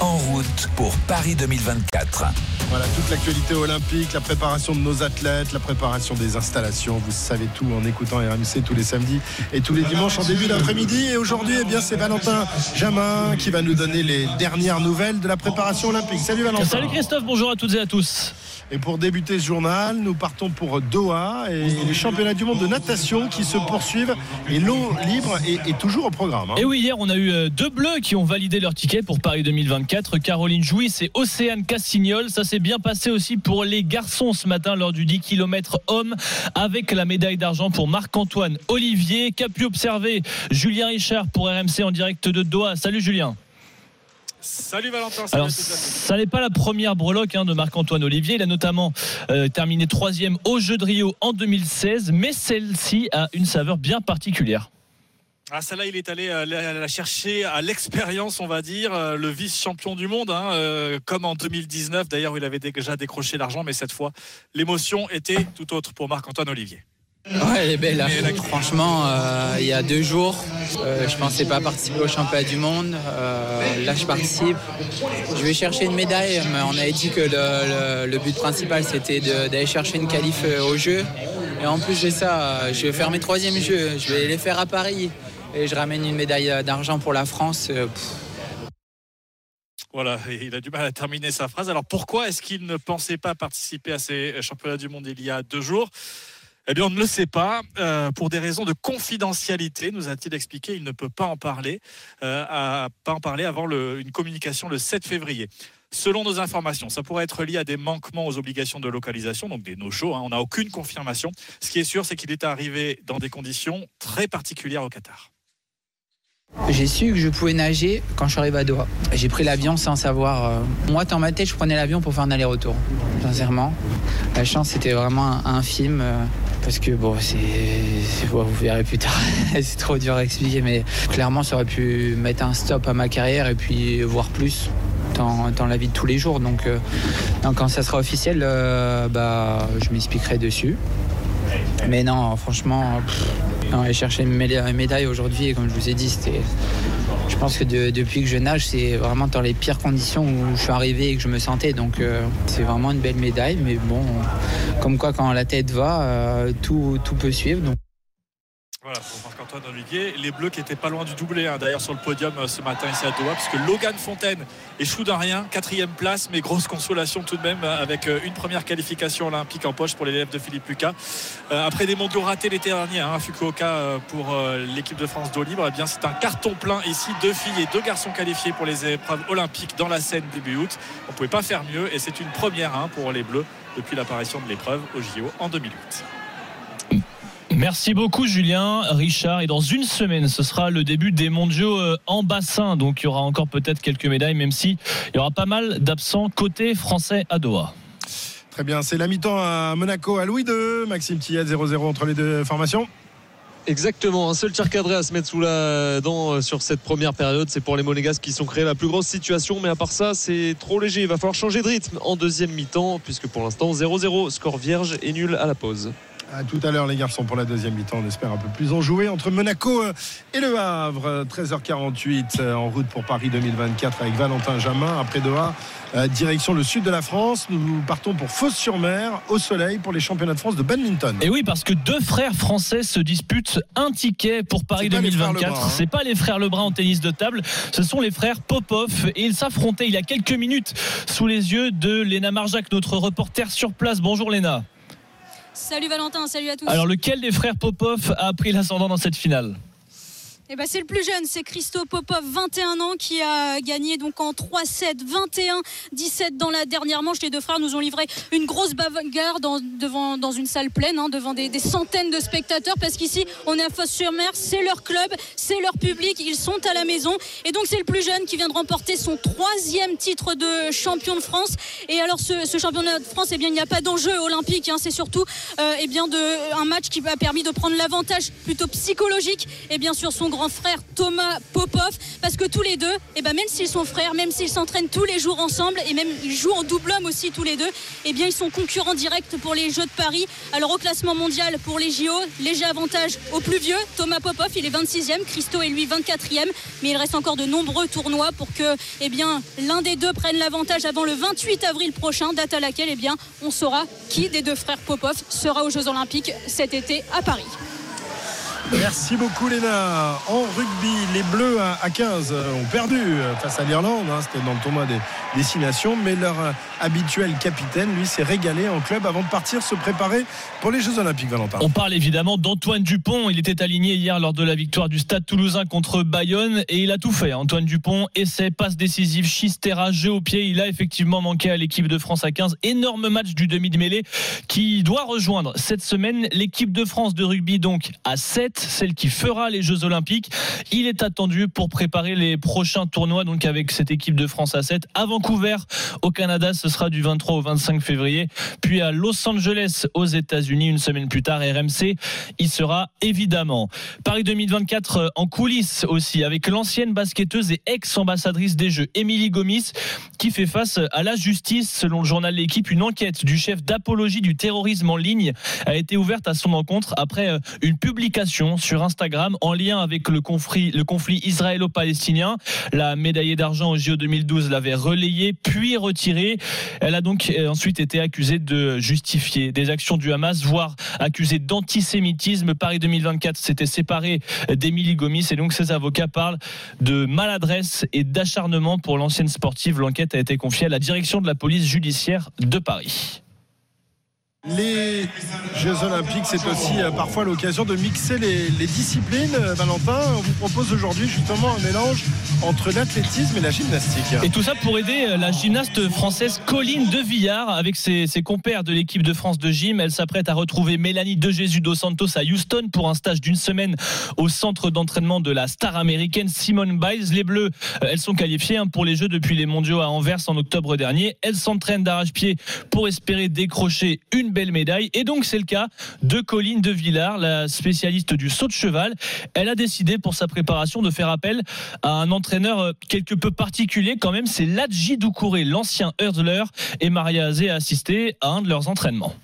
En route pour Paris 2024. Voilà, toute l'actualité olympique, la préparation de nos athlètes, la préparation des installations. Vous savez tout en écoutant RMC tous les samedis et tous les dimanches en début d'après-midi. Et aujourd'hui, eh bien, c'est Valentin Jamin qui va nous donner les dernières nouvelles de la préparation olympique. Salut Valentin. Salut Christophe, bonjour à toutes et à tous. Et pour débuter ce journal, nous partons pour Doha et les championnats du monde de natation qui se poursuivent. Et l'eau libre est, toujours au programme. hein. Et oui, hier, on a eu euh, deux bleus qui ont validé leur ticket pour Paris 2024. Caroline Jouis et Océane Cassignol. Ça s'est bien passé aussi pour les garçons ce matin lors du 10 km homme avec la médaille d'argent pour Marc-Antoine Olivier. Qu'a pu observer Julien Richard pour RMC en direct de Doha? Salut Julien. Salut Valentin. Salut Alors, ça n'est pas la première breloque hein, de Marc-Antoine Olivier. Il a notamment euh, terminé troisième au Jeu de Rio en 2016, mais celle-ci a une saveur bien particulière. Ah, celle-là, il est allé euh, la, chercher à l'expérience, on va dire, euh, le vice-champion du monde, hein, euh, comme en 2019 d'ailleurs il avait déjà décroché l'argent, mais cette fois, l'émotion était tout autre pour Marc-Antoine Olivier. Ouais, elle est belle. là. Franchement, il y a deux jours, euh, je pensais pas participer au championnat du monde. Là, je participe. Je vais chercher une médaille, mais on avait dit que le, but principal, c'était d'aller chercher une qualif au jeu. Et en plus de ça, je vais faire mes troisièmes jeux. Je vais les faire à Paris. Et je ramène une médaille euh, d'argent pour la France. Euh, Voilà, il a du mal à terminer sa phrase. Alors pourquoi est-ce qu'il ne pensait pas participer à ces championnats du monde il y a deux jours? Eh bien, on ne le sait pas. Euh, pour des raisons de confidentialité, nous a-t-il expliqué, il ne peut pas en parler, avant une communication le 7 février. Selon nos informations, ça pourrait être lié à des manquements aux obligations de localisation, donc des no-shows. hein. On n'a aucune confirmation. Ce qui est sûr, c'est qu'il est arrivé dans des conditions très particulières au Qatar. J'ai su que je pouvais nager quand je suis arrivé à Doha. J'ai pris l'avion sans savoir. euh, Moi, dans ma tête, je prenais l'avion pour faire un aller-retour. Sincèrement. La chance, c'était vraiment film. euh, parce que, bon, c'est. vous verrez plus tard. c'est trop dur à expliquer. Mais clairement, ça aurait pu mettre un stop à ma carrière et puis voir plus dans, dans la vie de tous les jours. Donc, euh, quand ça sera officiel, bah, je m'expliquerai dessus. Mais non, franchement. Non, aller chercher une médaille, une médaille aujourd'hui, et comme je vous ai dit, c'était. Je pense que de- depuis que je nage, c'est vraiment dans les pires conditions où je suis arrivé et que je me sentais. Donc euh, c'est vraiment une belle médaille. Mais bon, comme quoi quand la tête va, euh, tout, tout peut suivre. Donc Voilà, pour Marc-Antoine Olivier, les Bleus qui étaient pas loin du doublé, hein, d'ailleurs sur le podium euh, ce matin ici à Doha, puisque Logan Fontaine échoue d'un rien, quatrième place, mais grosse consolation tout de même, euh, avec euh, une première qualification olympique en poche pour l'élève de Philippe Lucas. Après des mondiaux ratés l'été dernier hein, Fukuoka pour l'équipe de France d'eau libre, eh bien c'est un carton plein ici, deux filles et deux garçons qualifiés pour les épreuves olympiques dans la Seine début août. On ne pouvait pas faire mieux et c'est une première hein, pour les Bleus depuis l'apparition de l'épreuve au JO en 2008. Merci beaucoup Julien, Richard. Et dans une semaine, ce sera le début des mondiaux euh, en bassin. Donc il y aura encore peut-être quelques médailles, même si il y aura pas mal d'absents côté français à Doha. Très bien, c'est la mi-temps à Monaco à Louis II. Maxime Tillet 0-0 entre les deux formations. Exactement, un seul tir cadré à se mettre sous la dent euh, sur cette première période. C'est pour les Monégasques qui sont créés la plus grosse situation. Mais à part ça, c'est trop léger. Il va falloir changer de rythme en deuxième mi-temps, puisque pour l'instant 0-0, score vierge et nul à la pause. À tout à l'heure, les garçons, pour la deuxième mi-temps. On espère un peu plus enjoué entre Monaco euh, et Le Havre. Euh, 13h48 euh, en route pour Paris 2024 avec Valentin Jamin. Après Doha, euh, direction le sud de la France. Nous partons pour Fos-sur-Mer, au soleil, pour les championnats de France de badminton. Et oui, parce que deux frères français se disputent un ticket pour Paris C'est pas les frères 2024. Lebrun, hein. C'est pas les frères Lebrun en tennis de table, ce sont les frères Popov. Et ils s'affrontaient il y a quelques minutes sous les yeux de Léna Marjac, notre reporter sur place. Bonjour Léna. Salut Valentin, salut à tous. Alors lequel des frères Popov a pris l'ascendant dans cette finale? Eh ben, c'est le plus jeune, c'est Christo Popov, 21 ans, qui a gagné donc en 3-7, 21-17 dans la dernière manche. Les deux frères nous ont livré une grosse bagarre dans, devant, dans une salle pleine, hein, devant des, centaines de spectateurs, parce qu'ici, on est à Fosse-sur-Mer, c'est leur club, c'est leur public, ils sont à la maison. Et donc, c'est le plus jeune qui vient de remporter son troisième titre de champion de France. Et alors, ce, championnat de France, eh bien, il n'y a pas d'enjeu olympique, hein, c'est surtout euh, eh bien, de, un match qui a permis de prendre l'avantage plutôt psychologique et bien sûr son grand frère Thomas Popov, parce que tous les deux, et eh ben même s'ils sont frères, même s'ils s'entraînent tous les jours ensemble, et même ils jouent en double homme aussi tous les deux, eh bien ils sont concurrents directs pour les Jeux de Paris. Alors au classement mondial pour les JO, léger avantage au plus vieux, Thomas Popov, il est 26e, Christo est lui 24e, mais il reste encore de nombreux tournois pour que eh l'un des deux prenne l'avantage avant le 28 avril prochain, date à laquelle eh on saura qui des deux frères Popov sera aux Jeux Olympiques cet été à Paris. Merci beaucoup Léna. En rugby, les Bleus à 15 ont perdu face à l'Irlande. Hein. C'était dans le tournoi des destinations. Mais leur habituel capitaine, lui, s'est régalé en club avant de partir se préparer pour les Jeux Olympiques, Valentin. On parle évidemment d'Antoine Dupont. Il était aligné hier lors de la victoire du Stade toulousain contre Bayonne et il a tout fait. Antoine Dupont, essai, passe décisive, chistera, jeu au pied. Il a effectivement manqué à l'équipe de France à 15. Énorme match du demi de mêlée qui doit rejoindre cette semaine l'équipe de France de rugby, donc à 7, celle qui fera les Jeux Olympiques. Il est attendu pour préparer les prochains tournois, donc avec cette équipe de France à 7 à Vancouver, au Canada ce sera du 23 au 25 février. Puis à Los Angeles, aux États-Unis, une semaine plus tard, RMC il sera évidemment. Paris 2024 euh, en coulisses aussi, avec l'ancienne basketteuse et ex-ambassadrice des Jeux, Émilie Gomis, qui fait face à la justice. Selon le journal L'équipe, une enquête du chef d'apologie du terrorisme en ligne a été ouverte à son encontre après euh, une publication sur Instagram en lien avec le conflit, le conflit israélo-palestinien. La médaillée d'argent au JO 2012 l'avait puis retirée. Elle a donc euh, ensuite été accusée de justifier des actions du Hamas, voire accusée d'antisémitisme. Paris 2024 s'était séparé d'Émilie Gomis et donc ses avocats parlent de maladresse et d'acharnement pour l'ancienne sportive. L'enquête a été confiée à la direction de la police judiciaire de Paris. Les Jeux Olympiques, c'est aussi euh, parfois l'occasion de mixer les, disciplines. Euh, Valentin, on vous propose aujourd'hui justement un mélange entre l'athlétisme et la gymnastique. Et tout ça pour aider euh, la gymnaste française Colline De Villard avec ses, compères de l'équipe de France de gym. Elle s'apprête à retrouver Mélanie De Jésus dos Santos à Houston pour un stage d'une semaine au centre d'entraînement de la star américaine Simone Biles. Les Bleus, elles sont qualifiées hein, pour les Jeux depuis les mondiaux à Anvers en octobre dernier. Elles s'entraînent d'arrache-pied pour espérer décrocher une Et donc, c'est le cas de Colline de Villard, la spécialiste du saut de cheval. Elle a décidé pour sa préparation de faire appel à un entraîneur euh, quelque peu particulier quand même. C'est Ladji Doucouré, l'ancien hurdler. Et Maria Azé a assisté à un de leurs entraînements.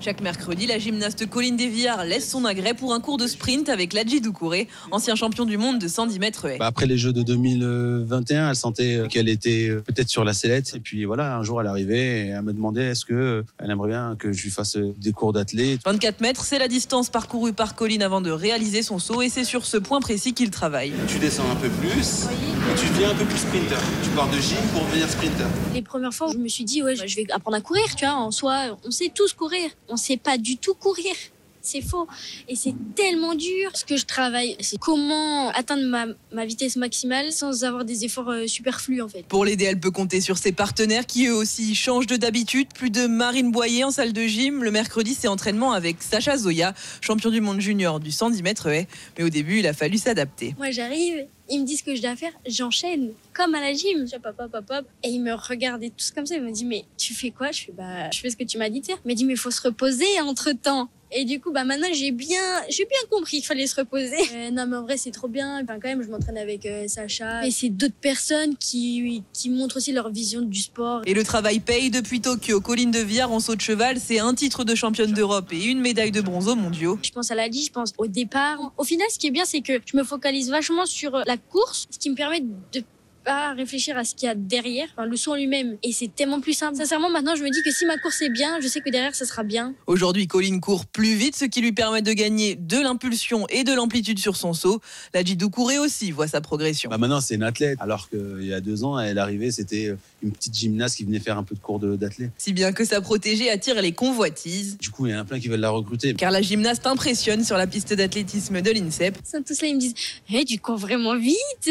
Chaque mercredi, la gymnaste Colline Desviard laisse son agrès pour un cours de sprint avec Ladji Doucouré, ancien champion du monde de 110 mètres bah, après les Jeux de 2021, elle sentait qu'elle était euh, peut-être sur la sellette. Et puis voilà, un jour, elle arrivait et elle me demandait est-ce qu'elle euh, aimerait bien que je lui fasse euh, des cours d'athlète? 24 mètres, c'est la distance parcourue par Colline avant de réaliser son saut et c'est sur ce point précis qu'il travaille. Tu descends un peu plus et tu deviens un peu plus sprinter. Tu pars de gym pour devenir sprinter. Les premières fois, je me suis dit ouais, je vais apprendre à courir, tu vois. En soi, on sait tous courir on sait pas du tout courir. C'est faux. Et c'est tellement dur. Ce que je travaille, c'est comment atteindre ma, vitesse maximale sans avoir des efforts euh, superflus, en fait. Pour l'aider, elle peut compter sur ses partenaires qui, eux aussi, changent de d'habitude. Plus de Marine Boyer en salle de gym. Le mercredi, c'est entraînement avec Sacha Zoya, champion du monde junior du 110 mètres haies. Mais au début, il a fallu s'adapter. Moi, j'arrive, ils me disent ce que je dois faire, j'enchaîne comme à la gym. Hop, hop, hop, hop. Et ils me regardaient tous comme ça. Ils me disent, mais tu fais quoi? Je fais, bah, je fais ce que tu m'as dit de faire. Me disent, mais il faut se reposer entre temps. Et du coup, bah maintenant j'ai bien, j'ai bien compris qu'il fallait se reposer. Euh, non, mais en vrai c'est trop bien. Enfin, quand même, je m'entraîne avec euh, Sacha. Et c'est d'autres personnes qui, qui montrent aussi leur vision du sport. Et le travail paye depuis Tokyo. Colline de Viard en saut de cheval, c'est un titre de championne d'Europe et une médaille de bronze aux mondiaux. Je pense à la je pense au départ. Au final, ce qui est bien, c'est que je me focalise vachement sur la course, ce qui me permet de pas réfléchir à ce qu'il y a derrière, enfin, le son lui-même. Et c'est tellement plus simple. Sincèrement, maintenant, je me dis que si ma course est bien, je sais que derrière, ça sera bien. Aujourd'hui, Colline court plus vite, ce qui lui permet de gagner de l'impulsion et de l'amplitude sur son saut. La Jidou courait aussi, voit sa progression. Bah maintenant, c'est une athlète. Alors qu'il y a deux ans, elle arrivait, c'était une petite gymnaste qui venait faire un peu de cours d'athlète. Si bien que sa protégée attire les convoitises. Du coup, il y en a plein qui veulent la recruter. Car la gymnaste impressionne sur la piste d'athlétisme de l'INSEP. Tous là, ils me disent hey, Tu cours vraiment vite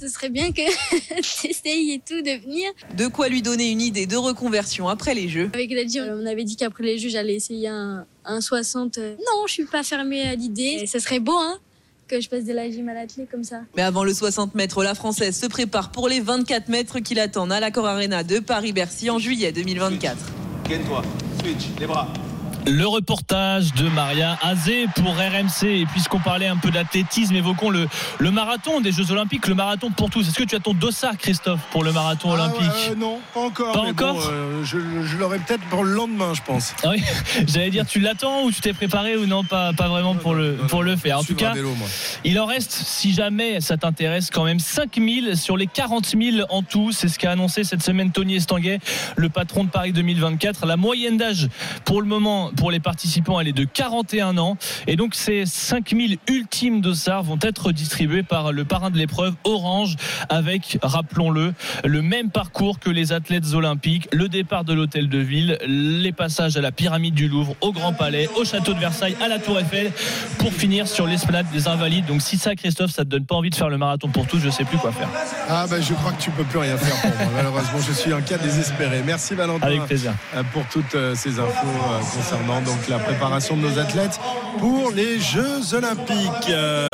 Ce serait bien que et tout de venir. De quoi lui donner une idée de reconversion après les Jeux. Avec Daddy, on avait dit qu'après les Jeux, j'allais essayer un, 60. Non, je suis pas fermée à l'idée. Ce serait beau, hein que je passe de la gym à l'athlète comme ça. Mais avant le 60 mètres, la Française se prépare pour les 24 mètres qui l'attendent à l'Accor Arena de Paris-Bercy en juillet 2024. Gaine-toi, switch, les bras. Le reportage de Maria Azé pour RMC. Et puisqu'on parlait un peu d'athlétisme, évoquons le, le marathon des Jeux Olympiques, le marathon pour tous. Est-ce que tu as ton dossard, Christophe, pour le marathon Ah, olympique ouais, euh, Non, pas encore. Pas mais encore bon, euh, Je, je l'aurai peut-être pour le lendemain, je pense. Ah oui, j'allais dire, tu l'attends ou tu t'es préparé ou non, pas, pas vraiment pour le, Non, pour non, le faire. En tout cas, vélo, il en reste, si jamais ça t'intéresse, quand même 5000 sur les 40 000 en tout. C'est ce qu'a annoncé cette semaine Tony Estanguet, le patron de Paris 2024. La moyenne d'âge pour le moment, pour les participants, elle est de 41 ans. Et donc, ces 5000 ultimes dossards vont être distribués par le parrain de l'épreuve, Orange, avec, rappelons-le, le même parcours que les athlètes olympiques. Le départ de l'hôtel de ville, les passages à la pyramide du Louvre, au Grand Palais, au château de Versailles, à la Tour Eiffel, pour finir sur l'esplanade des Invalides. Donc, si ça, Christophe, ça te donne pas envie de faire le marathon pour tous, je sais plus quoi faire. Ah ben je crois que tu peux plus rien faire pour moi. Malheureusement, je suis un cas désespéré. Merci Valentin Avec plaisir. euh, pour toutes euh, ces infos euh, donc la préparation de nos athlètes pour les Jeux Olympiques. Euh,